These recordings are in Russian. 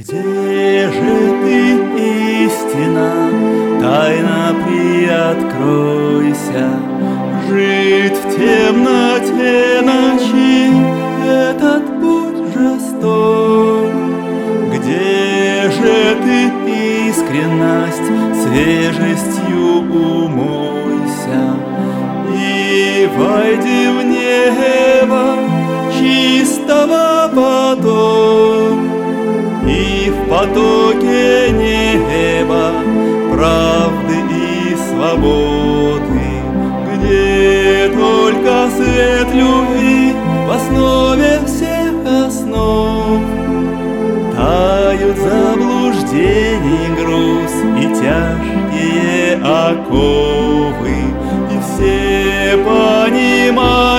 Где же ты, истина, тайна приоткройся, Жить в темноте ночи. Этот путь жесток. Где же ты, искренность, свежестью умойся. И войди в небо чистого потоке неба правды и свободы Где только свет любви в основе всех основ. Тают заблуждений груз и тяжкие оковы И все понимают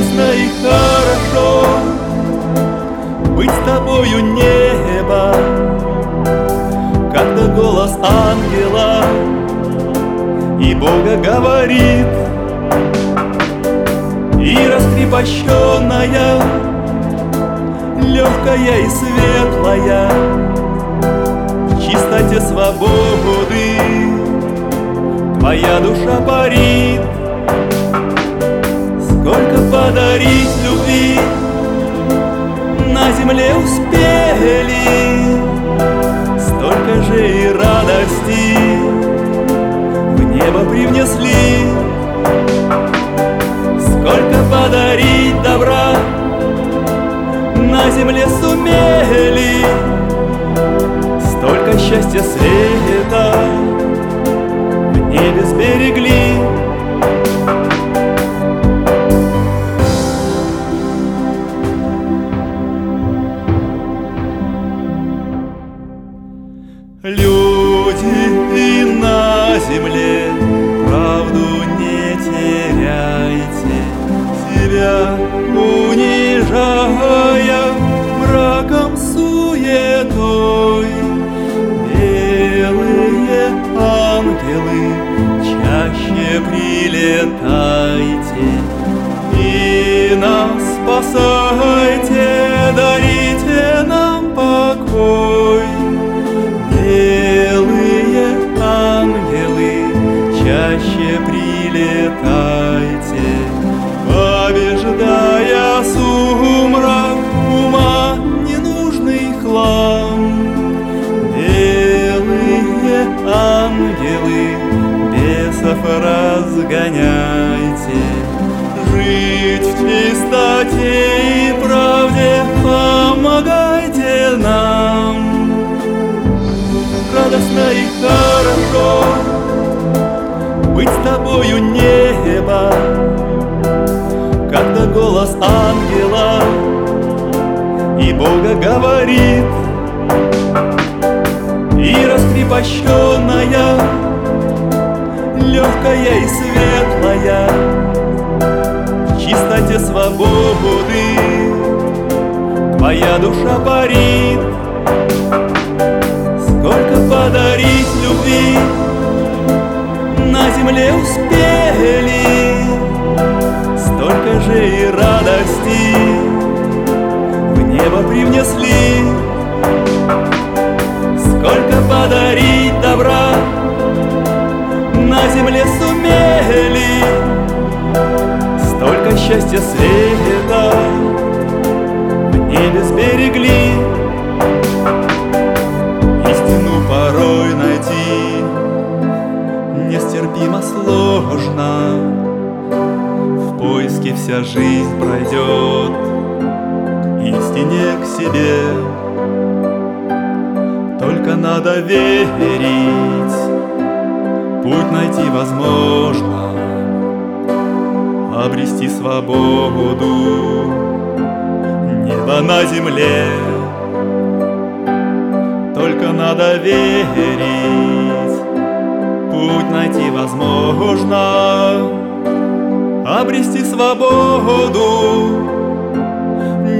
Радостно и хорошо. Быть с тобою небо Когда голос ангела и Бога говорит. И раскрепощенная, легкая и светлая В чистоте свободы твоя душа парит Сколько подарить любви. На земле успели. Столько же и радости в небо привнесли. Сколько подарить добра на земле сумели. Столько счастья света в небе сберегли Люди и на земле правду не теряйте, себя унижая мраком суетой. Белые ангелы, чаще прилетайте и нас спасайте, дарите нам покой. Разгоняйте, Жить в чистоте и правде помогайте нам. Радостно и хорошо Быть с тобою небо. Когда голос ангела И Бога говорит. И раскрепощенная свободы. Твоя душа парит. Сколько подарить любви на земле успели, Столько же и радости в небо привнесли. Счастья света в небе сберегли. Истину порой найти нестерпимо сложно. В поиске вся жизнь пройдет к истине к себе. Только надо верить, путь найти возможно Обрести свободу, небо на земле. Только надо верить, путь найти возможно, обрести свободу,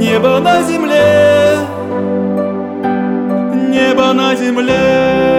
небо на земле, небо на земле.